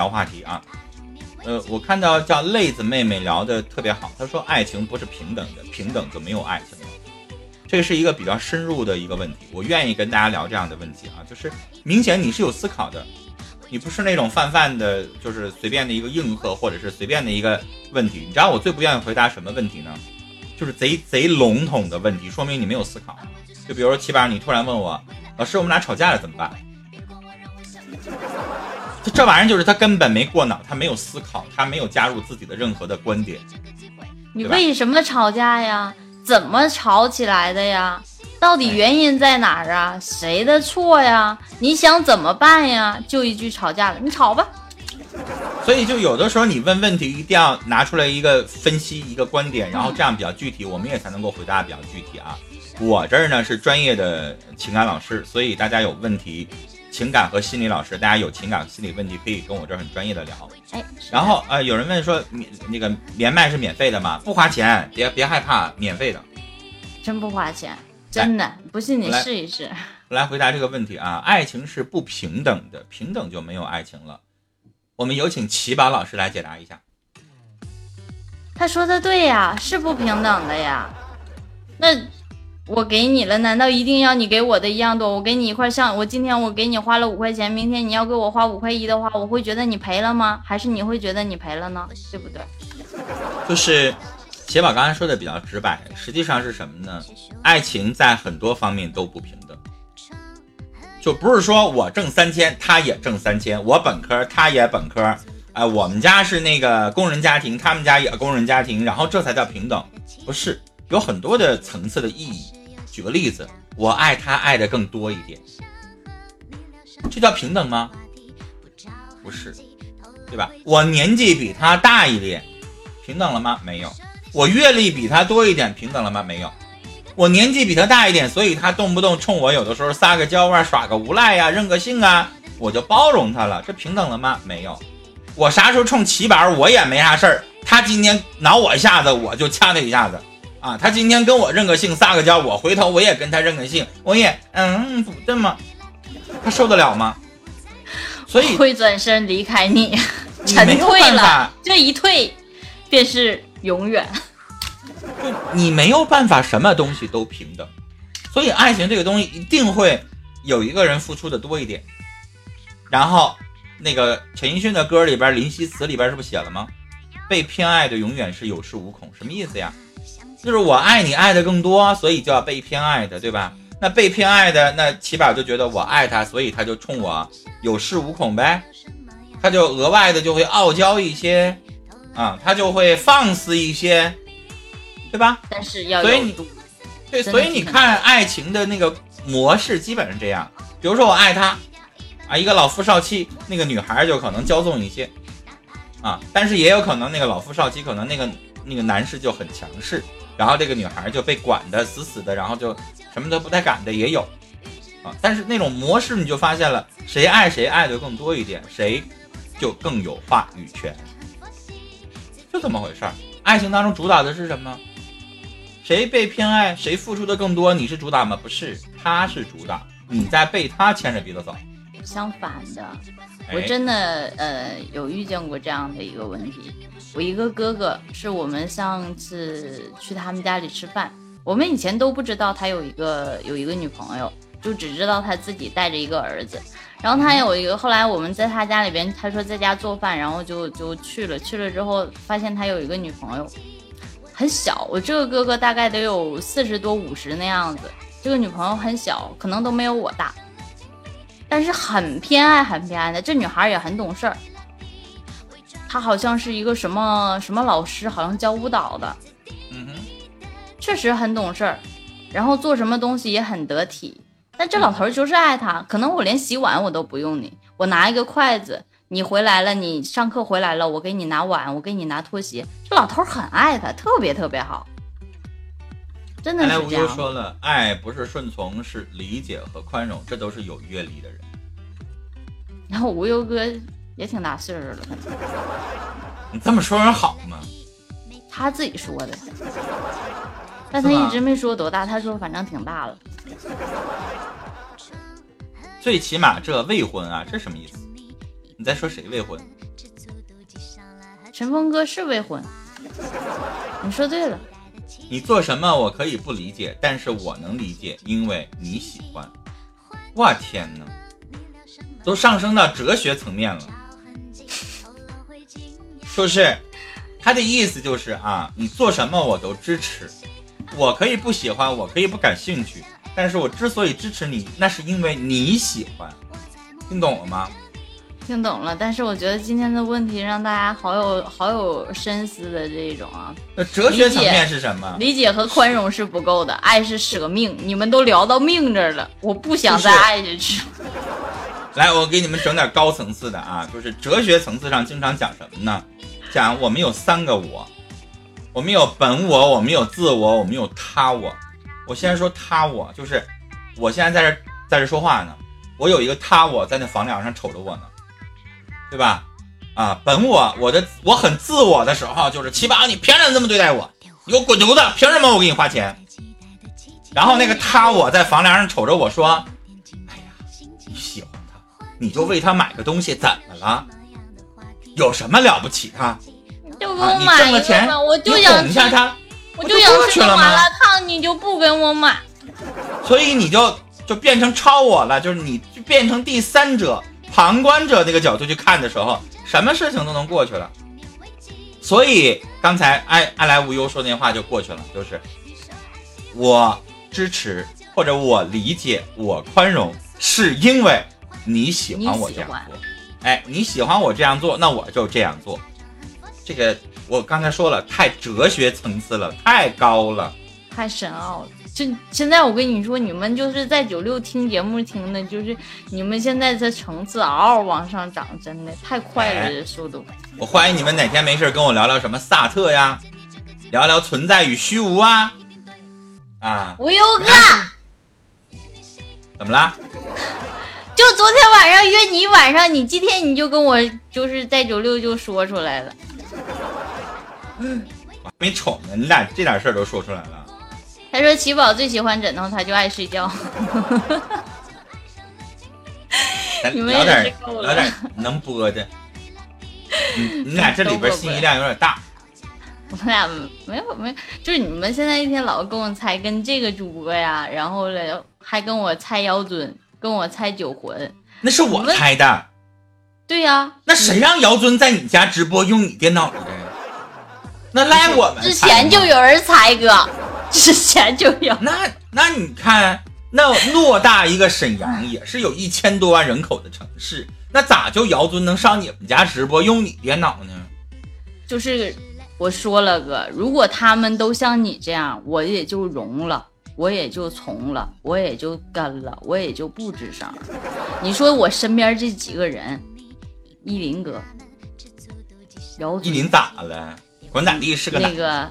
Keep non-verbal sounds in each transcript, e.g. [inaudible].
聊话题啊。呃，我看到叫泪子妹妹聊的特别好，她说爱情不是平等的，平等就没有爱情了。这是一个比较深入的一个问题，我愿意跟大家聊这样的问题啊，就是明显你是有思考的，你不是那种泛泛的，就是随便的一个应和或者是随便的一个问题。你知道我最不愿意回答什么问题呢？就是贼贼笼统的问题，说明你没有思考。就比如说七八，你突然问我，老师我们俩吵架了怎么办？这这玩意儿就是他根本没过脑，他没有思考，他没有加入自己的任何的观点。你为什么吵架呀？怎么吵起来的呀？到底原因在哪儿啊？谁的错呀？你想怎么办呀？就一句吵架了，你吵吧。所以就有的时候你问问题一定要拿出来一个分析一个观点，然后这样比较具体，我们也才能够回答比较具体啊。我这儿呢是专业的情感老师，所以大家有问题。情感和心理老师，大家有情感心理问题可以跟我这儿很专业的聊。哎，然后呃，有人问说免那个连麦是免费的吗？不花钱，别别害怕，免费的。真不花钱，真的，不信你试一试。来回答这个问题啊，爱情是不平等的，平等就没有爱情了。我们有请奇宝老师来解答一下。他说的对呀，是不平等的呀。那。我给你了，难道一定要你给我的一样多？我给你一块像我今天我给你花了五块钱，明天你要给我花五块一的话，我会觉得你赔了吗？还是你会觉得你赔了呢？对不对？就是铁宝刚才说的比较直白，实际上是什么呢？爱情在很多方面都不平等，就不是说我挣三千，他也挣三千，我本科他也本科，哎，我们家是那个工人家庭，他们家也工人家庭，然后这才叫平等，不是有很多的层次的意义。举个例子，我爱他爱的更多一点，这叫平等吗？不是，对吧？我年纪比他大一点，平等了吗？没有。我阅历比他多一点，平等了吗？没有。我年纪比他大一点，所以他动不动冲我有的时候撒个娇啊，耍个无赖呀，认个性啊，我就包容他了，这平等了吗？没有。我啥时候冲齐板，我也没啥事儿，他今天挠我一下子，我就掐他一下子。啊，他今天跟我认个姓，撒个娇，我回头我也跟他认个姓，我也嗯，不这么，他受得了吗？所以会转身离开你，[laughs] 沉退了，这一退便是永远。你没有办法，什么东西都平等，所以爱情这个东西一定会有一个人付出的多一点。然后那个陈奕迅的歌里边，林夕词里边是不是写了吗？被偏爱的永远是有恃无恐，什么意思呀？就是我爱你爱的更多，所以就要被偏爱的，对吧？那被偏爱的，那起码就觉得我爱他，所以他就冲我有恃无恐呗，他就额外的就会傲娇一些，啊，他就会放肆一些，对吧？但是要所以你对，所以你看爱情的那个模式基本上这样。比如说我爱他，啊，一个老夫少妻，那个女孩就可能骄纵一些，啊，但是也有可能那个老夫少妻可能那个那个男士就很强势。然后这个女孩就被管得死死的，然后就什么都不太敢的也有，啊，但是那种模式你就发现了，谁爱谁爱的更多一点，谁就更有话语权，就这么回事儿。爱情当中主打的是什么？谁被偏爱，谁付出的更多？你是主打吗？不是，他是主打，你在被他牵着鼻子走。相反的，我真的呃有遇见过这样的一个问题。我一个哥哥，是我们上次去他们家里吃饭，我们以前都不知道他有一个有一个女朋友，就只知道他自己带着一个儿子。然后他有一个，后来我们在他家里边，他说在家做饭，然后就就去了，去了之后发现他有一个女朋友，很小。我这个哥哥大概得有四十多五十那样子，这个女朋友很小，可能都没有我大，但是很偏爱很偏爱的，这女孩也很懂事儿。她好像是一个什么什么老师，好像教舞蹈的，嗯哼，确实很懂事儿，然后做什么东西也很得体。但这老头就是爱她，可能我连洗碗我都不用你，我拿一个筷子，你回来了，你上课回来了，我给你拿碗，我给你拿拖鞋。这老头很爱他，特别特别好，真的是这样。无忧说了，爱不是顺从，是理解和宽容，这都是有阅历的人。然后无忧哥。也挺大岁数了，你这么说人好吗？他自己说的，但他一直没说多大。他说反正挺大了。最起码这未婚啊，这什么意思？你在说谁未婚？陈峰哥是未婚，你说对了。你做什么我可以不理解，但是我能理解，因为你喜欢。我天哪，都上升到哲学层面了。就是他的意思就是啊，你做什么我都支持，我可以不喜欢，我可以不感兴趣，但是我之所以支持你，那是因为你喜欢，听懂了吗？听懂了，但是我觉得今天的问题让大家好有好有深思的这种啊。那哲学层面是什么？理解和宽容是不够的，爱是舍命。你们都聊到命这儿了，我不想再爱下去。来，我给你们整点高层次的啊，就是哲学层次上经常讲什么呢？讲我们有三个我，我们有本我，我们有自我，我们有他我。我先说他我，就是我现在在这在这说话呢，我有一个他我在那房梁上瞅着我呢。对吧？啊，本我我的我很自我的时候，就是七宝，你凭什么这么对待我？你给我滚犊子！凭什么我给你花钱？然后那个他我在房梁上瞅着我说：“，你就为他买个东西，怎么了？有什么了不起？他就给我买一个，我就想一下他，我就想吃麻辣烫，你就不给我买，[laughs] 所以你就就变成超我了，就是你就变成第三者。旁观者那个角度去看的时候，什么事情都能过去了。所以刚才爱爱来无忧说那话就过去了，就是我支持或者我理解我宽容，是因为你喜欢我这样做。哎，你喜欢我这样做，那我就这样做。这个我刚才说了，太哲学层次了，太高了，太深奥了。就现在，我跟你说，你们就是在九六听节目听的，就是你们现在这层次嗷嗷往上涨，真的太快了，这速度。我欢迎你们哪天没事跟我聊聊什么萨特呀，聊聊存在与虚无啊，啊。无忧哥，[laughs] 怎么了？就昨天晚上约你晚上，你今天你就跟我就是在九六就说出来了。我还没瞅呢，你俩这点事儿都说出来了。他说：“奇宝最喜欢枕头，他就爱睡觉。[laughs] 你们聊点聊点能播的。你你俩这里边信息量有点大。[laughs] 我们俩没有没有，就是你们现在一天老跟我猜跟这个主播呀，然后嘞还跟我猜妖尊，跟我猜酒魂。那是我猜的。对呀。那谁让姚尊在你家直播用你电脑的？那赖我们。[laughs] 之前就有人猜哥。”之前就有那那你看那偌大一个沈阳也是有一千多万人口的城市，那咋就姚尊能上你们家直播用你电脑呢？就是我说了哥，如果他们都像你这样，我也就融了，我也就从了，我也就跟了，我也就不吱声。你说我身边这几个人，依林哥，姚依林咋了？管咋地是个那个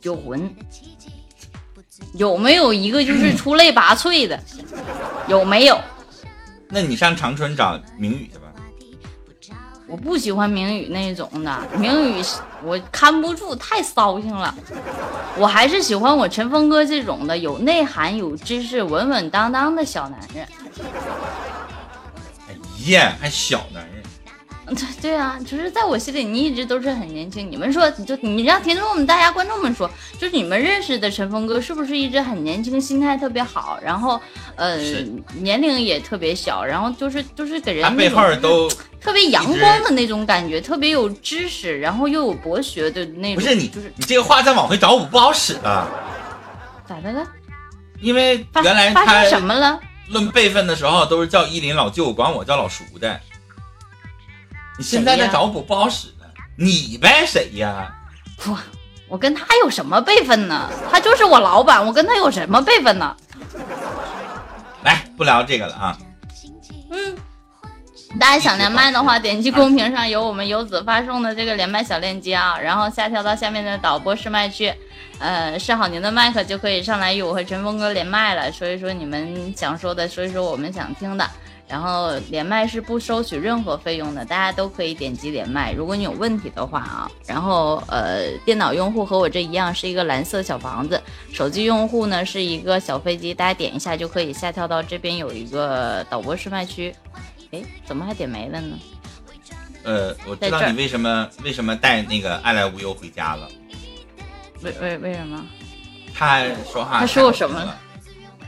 酒魂。有没有一个就是 [clears throat] 出类拔萃的？有没有？那你上长春找明宇去吧。我不喜欢明宇那种的，明宇我看不住，太骚性了。我还是喜欢我陈峰哥这种的，有内涵、有知识、稳稳当当的小男人。哎呀，还小男人。对对啊，就是在我心里，你一直都是很年轻。你们说，就你让听众们、大家观众们说，就是你们认识的陈峰哥是不是一直很年轻，心态特别好，然后呃年龄也特别小，然后就是就是给人背后都特别阳光的那种感觉，特别有知识，然后又有博学的那种。不是你，就是你这个话再往回找我不好使了。咋的了？因为原来发生什么了？论辈分的时候都是叫依林老舅，管我叫老叔的。你现在在找补不好使了，你呗谁呀？我我跟他有什么辈分呢？他就是我老板，我跟他有什么辈分呢？来，不聊这个了啊。嗯，大家想连麦的话，点击公屏上有我们游子发送的这个连麦小链接啊，[laughs] 然后下跳到下面的导播试麦区，呃，试好您的麦克就可以上来与我和陈峰哥连麦了，说一说你们想说的，说一说我们想听的。然后连麦是不收取任何费用的，大家都可以点击连麦。如果你有问题的话啊，然后呃，电脑用户和我这一样是一个蓝色小房子，手机用户呢是一个小飞机，大家点一下就可以下跳到这边有一个导播试麦区。哎，怎么还点没了呢？呃，我知道你为什么为什么带那个爱来无忧回家了。为为为什么？他说话，他说我什么了？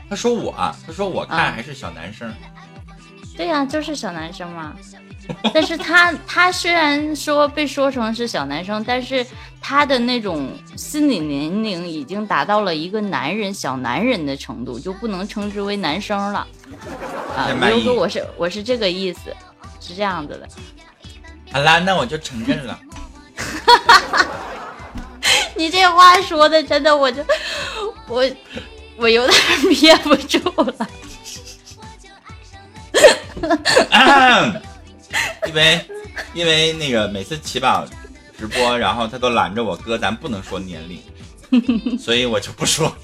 他说我，他说我看还是小男生。对呀，就是小男生嘛。但是他他虽然说被说成是小男生，但是他的那种心理年龄已经达到了一个男人小男人的程度，就不能称之为男生了。啊，比如说我是我是这个意思，是这样子的。好啦，那我就承认了。[laughs] 你这话说的真的，我就我我有点憋不住了。因为因为那个每次起宝直播，然后他都拦着我哥，咱不能说年龄，所以我就不说。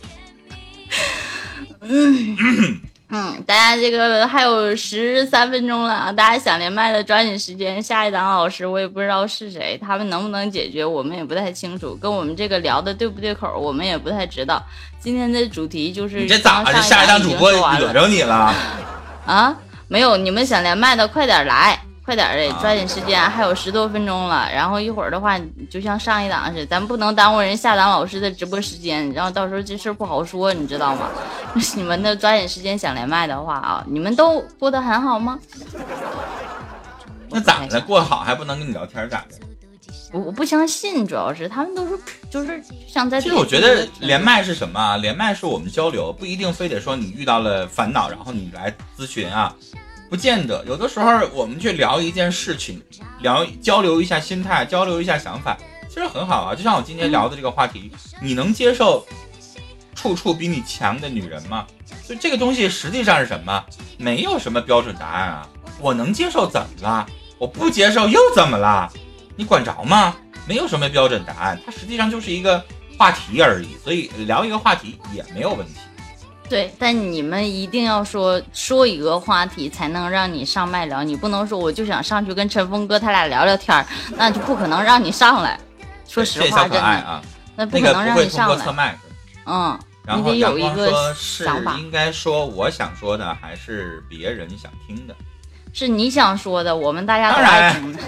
嗯，大家这个还有十三分钟了啊！大家想连麦的抓紧时间。下一档老师我也不知道是谁，他们能不能解决，我们也不太清楚，跟我们这个聊的对不对口，我们也不太知道。今天的主题就是，你这咋的？下一档主播惹着你了？啊？没有，你们想连麦的快点来，快点的，抓紧时间，还有十多分钟了。然后一会儿的话，就像上一档似的，咱不能耽误人下档老师的直播时间，然后到时候这事儿不好说，你知道吗？[laughs] 你们的抓紧时间想连麦的话啊，你们都过得很好吗？那咋的？过好还不能跟你聊天咋的？我我不相信，主要是他们都是就是像在。其实我觉得连麦是什么啊？连麦是我们交流，不一定非得说你遇到了烦恼，然后你来咨询啊。不见得，有的时候我们去聊一件事情，聊交流一下心态，交流一下想法，其实很好啊。就像我今天聊的这个话题，你能接受处处比你强的女人吗？就这个东西实际上是什么？没有什么标准答案啊。我能接受怎么了？我不接受又怎么了？你管着吗？没有什么标准答案，它实际上就是一个话题而已。所以聊一个话题也没有问题。对，但你们一定要说说一个话题，才能让你上麦聊。你不能说我就想上去跟陈峰哥他俩聊聊天儿，那就不可能让你上来。说实话，真的啊，那不可能让你上来。嗯，你得有一个想法。应该说我想说的，还是别人想听的？是你想说的，我们大家都爱听的。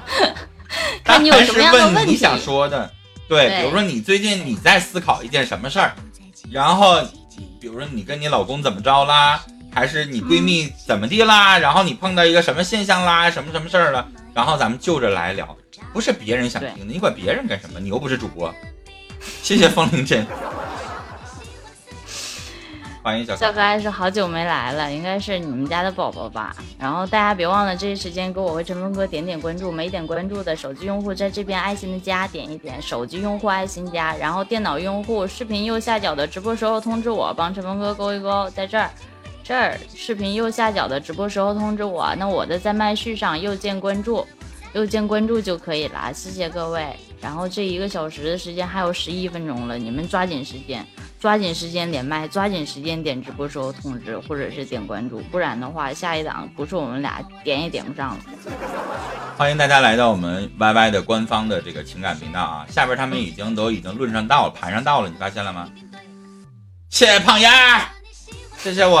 [laughs] 看你有什么样的问题。你想说的，对，比如说你最近你在思考一件什么事儿，然后。比如说你跟你老公怎么着啦，还是你闺蜜怎么地啦，然后你碰到一个什么现象啦，什么什么事儿了，然后咱们就着来聊，不是别人想听的，你管别人干什么？你又不是主播。谢谢风铃针。欢迎小小可爱是好久没来了，应该是你们家的宝宝吧？然后大家别忘了，这一时间给我和陈峰哥点点关注，没点关注的手机用户在这边爱心的加点一点，手机用户爱心加，然后电脑用户视频右下角的直播时候通知我，帮陈峰哥勾一勾，在这儿，这儿视频右下角的直播时候通知我，那我的在麦序上右键关注，右键关注就可以了，谢谢各位。然后这一个小时的时间还有十一分钟了，你们抓紧时间。抓紧时间连麦，抓紧时间点直播时候通知，或者是点关注，不然的话，下一档不是我们俩点也点不上了。欢迎大家来到我们 YY 的官方的这个情感频道啊！下边他们已经都已经论上道了，盘上道了，你发现了吗？谢谢胖丫，谢谢我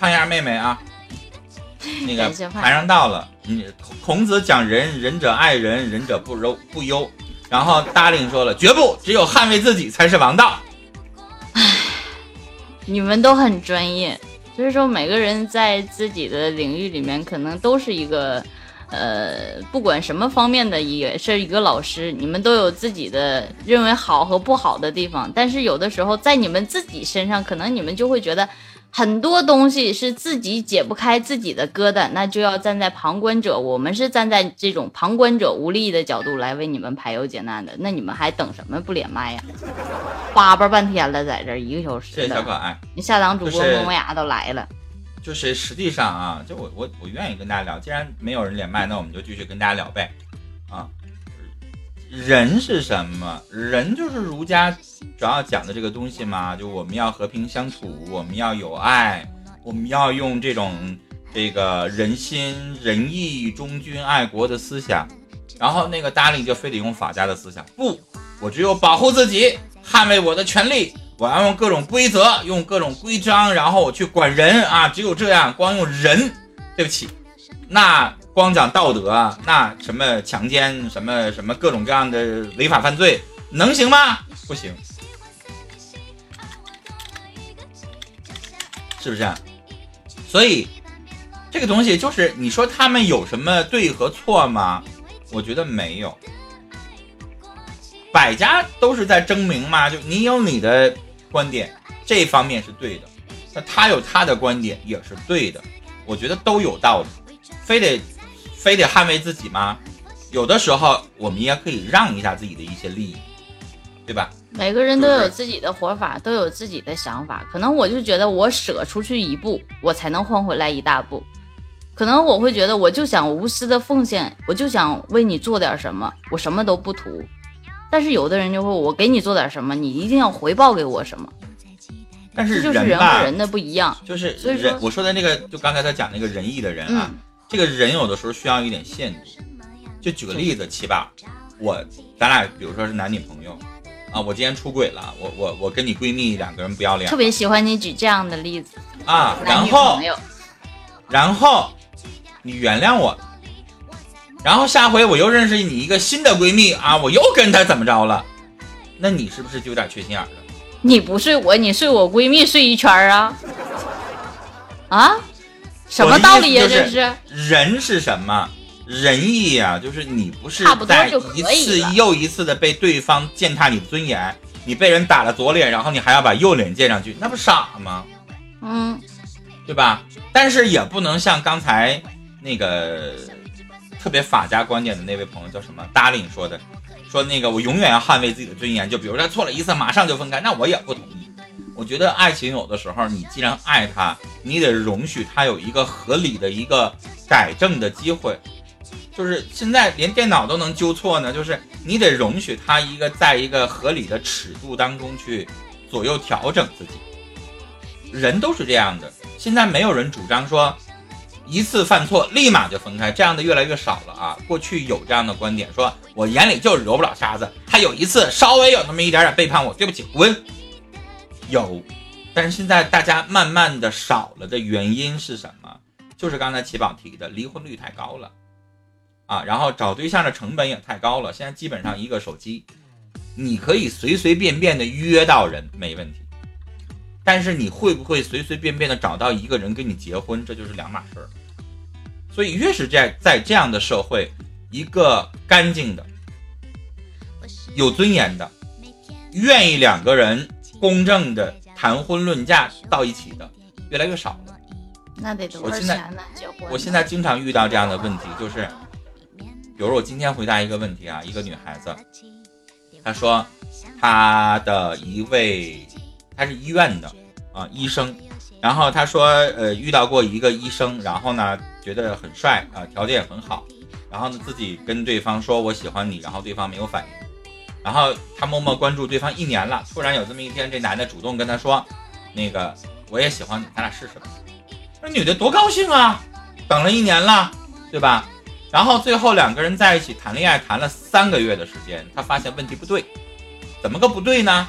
胖丫妹妹啊！那个盘上道了，你孔子讲仁，仁者爱人，仁者不忧不忧。然后达令说了，绝不，只有捍卫自己才是王道。你们都很专业，所以说每个人在自己的领域里面可能都是一个，呃，不管什么方面的也是一个老师。你们都有自己的认为好和不好的地方，但是有的时候在你们自己身上，可能你们就会觉得。很多东西是自己解不开自己的疙瘩，那就要站在旁观者。我们是站在这种旁观者无力的角度来为你们排忧解难的。那你们还等什么？不连麦呀？叭叭半天了，在这一个小时。谢谢小可爱。你下档主播萌萌牙都来了。就是实际上啊，就我我我愿意跟大家聊。既然没有人连麦，那我们就继续跟大家聊呗。啊。人是什么？人就是儒家主要讲的这个东西嘛，就我们要和平相处，我们要有爱，我们要用这种这个仁心仁义忠君爱国的思想。然后那个达令就非得用法家的思想，不，我只有保护自己，捍卫我的权利，我要用各种规则，用各种规章，然后我去管人啊，只有这样，光用人，对不起，那。光讲道德啊，那什么强奸，什么什么各种各样的违法犯罪，能行吗？不行，是不是？所以这个东西就是你说他们有什么对和错吗？我觉得没有，百家都是在争鸣嘛。就你有你的观点，这方面是对的，那他有他的观点也是对的，我觉得都有道理，非得。非得捍卫自己吗？有的时候我们也可以让一下自己的一些利益，对吧？每个人都有自己的活法，都有自己的想法。可能我就觉得我舍出去一步，我才能换回来一大步。可能我会觉得，我就想无私的奉献，我就想为你做点什么，我什么都不图。但是有的人就会，我给你做点什么，你一定要回报给我什么。但是就是人和人的不一样，就是人。我说的那个，就刚才他讲那个仁义的人啊。这个人有的时候需要一点限度，就举个例子，七宝，我咱俩比如说是男女朋友啊，我今天出轨了，我我我跟你闺蜜两个人不要脸，特别喜欢你举这样的例子啊，然后然后你原谅我，然后下回我又认识你一个新的闺蜜啊，我又跟她怎么着了？那你是不是就有点缺心眼了？你不睡我，你睡我闺蜜睡一圈啊？啊？什么道理呀？这是人是什么仁义呀？就是你不是在一次又一次的被对方践踏你的尊严，你被人打了左脸，然后你还要把右脸借上去，那不傻吗？嗯，对吧？但是也不能像刚才那个特别法家观点的那位朋友叫什么 Darling 说的，说那个我永远要捍卫自己的尊严，就比如说错了一次马上就分开，那我也不同意。我觉得爱情有的时候，你既然爱他，你得容许他有一个合理的一个改正的机会。就是现在连电脑都能纠错呢，就是你得容许他一个在一个合理的尺度当中去左右调整自己。人都是这样的，现在没有人主张说一次犯错立马就分开，这样的越来越少了啊。过去有这样的观点，说我眼里就是揉不了沙子，他有一次稍微有那么一点点背叛我，对不起，滚。有，但是现在大家慢慢的少了的原因是什么？就是刚才齐宝提的，离婚率太高了，啊，然后找对象的成本也太高了。现在基本上一个手机，你可以随随便便的约到人没问题，但是你会不会随随便便的找到一个人跟你结婚，这就是两码事儿。所以越是在在这样的社会，一个干净的、有尊严的、愿意两个人。公正的谈婚论嫁到一起的越来越少了，那得多少钱呢？结婚？我现在经常遇到这样的问题，就是，比如我今天回答一个问题啊，一个女孩子，她说她的一位，她是医院的啊医生，然后她说呃遇到过一个医生，然后呢觉得很帅啊，条件也很好，然后呢自己跟对方说我喜欢你，然后对方没有反应。然后他默默关注对方一年了，突然有这么一天，这男的主动跟他说：“那个我也喜欢你，咱俩试试吧。”那女的多高兴啊！等了一年了，对吧？然后最后两个人在一起谈恋爱，谈了三个月的时间，他发现问题不对，怎么个不对呢？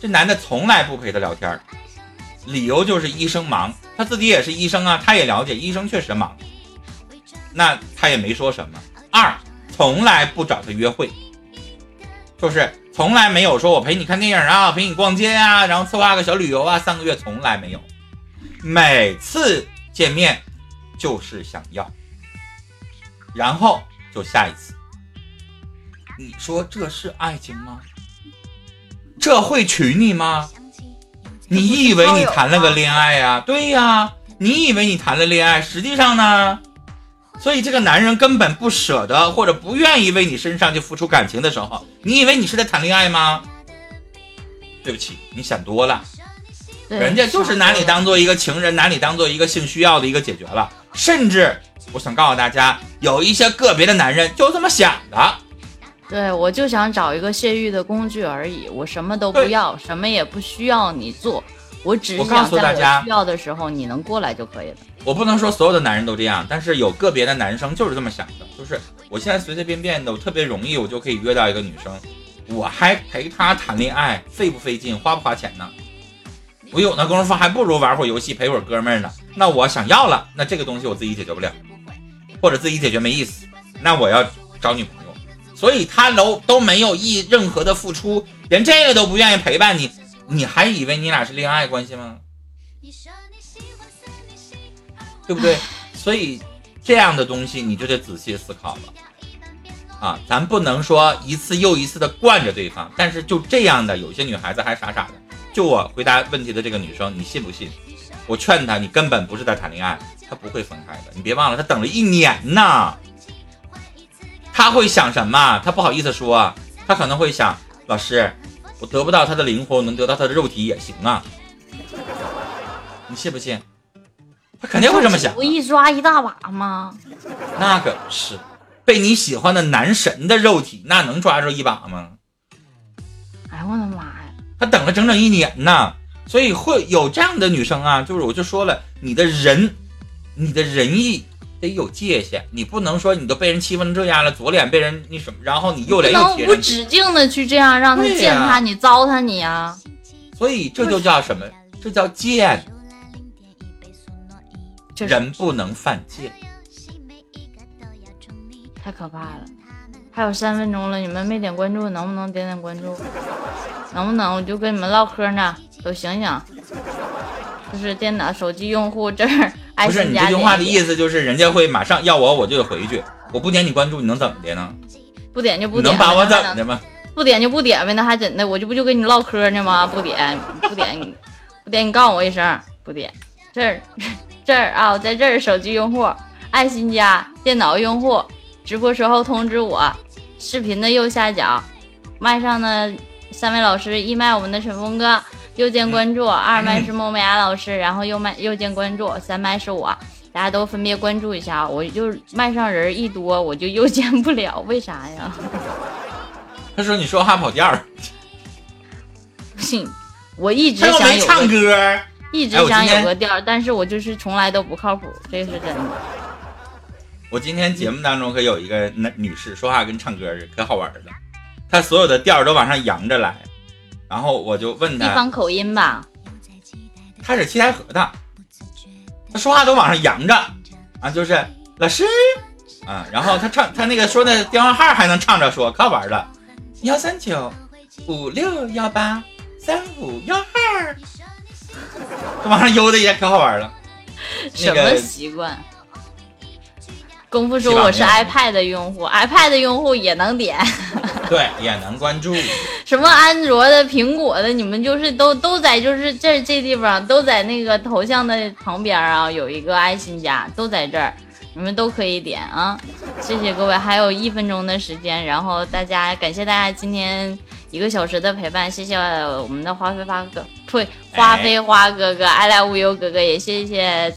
这男的从来不陪她聊天，理由就是医生忙，他自己也是医生啊，他也了解医生确实忙，那他也没说什么。二，从来不找他约会。就是从来没有说我陪你看电影啊，陪你逛街啊，然后策划个小旅游啊，三个月从来没有，每次见面就是想要，然后就下一次。你说这是爱情吗？这会娶你吗？你以为你谈了个恋爱呀？对呀，你以为你谈了恋爱，实际上呢？所以这个男人根本不舍得或者不愿意为你身上去付出感情的时候，你以为你是在谈恋爱吗？对不起，你想多了，人家就是拿你当做一个情人，拿你当做一个性需要的一个解决了。甚至我想告诉大家，有一些个别的男人就这么想的。对，我就想找一个泄欲的工具而已，我什么都不要，什么也不需要你做。我只是想在我需要的时候你能过来就可以了。我不能说所有的男人都这样，但是有个别的男生就是这么想的，就是我现在随随便便的，我特别容易，我就可以约到一个女生，我还陪她谈恋爱，费不费劲，花不花钱呢？我有那功夫，还不如玩会儿游戏，陪会儿哥们儿呢。那我想要了，那这个东西我自己解决不了。或者自己解决没意思，那我要找女朋友。所以他都都没有一任何的付出，连这个都不愿意陪伴你，你还以为你俩是恋爱关系吗？对不对？所以这样的东西你就得仔细思考了啊！咱不能说一次又一次的惯着对方，但是就这样的有些女孩子还傻傻的。就我回答问题的这个女生，你信不信？我劝她，你根本不是在谈恋爱，她不会分开的。你别忘了，她等了一年呢。她会想什么？她不好意思说，她可能会想，老师，我得不到他的灵魂，能得到他的肉体也行啊。你信不信？他肯定会这么想。我一抓一大把吗？那可不是，被你喜欢的男神的肉体，那能抓住一把吗？哎呦我的妈呀！他等了整整一年呢，所以会有这样的女生啊，就是我就说了，你的人，你的仁义得有界限，你不能说你都被人欺负成这样了，左脸被人那什么，然后你右脸又贴无止境的去这样让他践踏你、糟蹋你啊！所以这就叫什么？这叫贱。人不能犯贱，太可怕了！还有三分钟了，你们没点关注，能不能点点关注？[laughs] 能不能？我就跟你们唠嗑呢，都醒醒！就是电脑、手机用户这儿，不是你这句话的意思，就是人家会马上要我，我就得回去。我不点你关注，你能怎么的呢？不点就不点，能把我怎么的吗？不点就不点呗，那还怎的？我这不就跟你唠嗑呢吗？不点，不点，不点，你告诉我一声，不点这儿。这儿啊，在这儿，手机用户爱心加，电脑用户直播时候通知我。视频的右下角，麦上的三位老师，一麦我们的陈峰哥，右键关注；二麦是孟美雅老师，然后右麦右键关注；三麦是我，大家都分别关注一下。我就麦上人一多，我就右键不了，为啥呀？[laughs] 他说你说话跑调。不行，我一直想有唱歌。一直想有个调，但是我就是从来都不靠谱，这是真的。我今天节目当中可有一个男女士说话跟唱歌似的，可好玩了。她所有的调都往上扬着来，然后我就问他，地方口音吧？他是七台河的，他说话都往上扬着啊，就是老师啊，然后他唱他那个说的电话号还能唱着说，可好玩了。幺三九五六幺八三五幺二。他往上悠的也可好玩了，什么习惯？功夫说我是 iPad 用户，iPad 用户也能点，对，也能关注。[laughs] 什么安卓的、苹果的，你们就是都都在，就是这这地方都在那个头像的旁边啊，有一个爱心加，都在这儿，你们都可以点啊。谢谢各位，还有一分钟的时间，然后大家感谢大家今天。一个小时的陪伴，谢谢我们的花飞花哥，呸，花飞花哥哥，爱来无忧哥哥，也谢谢。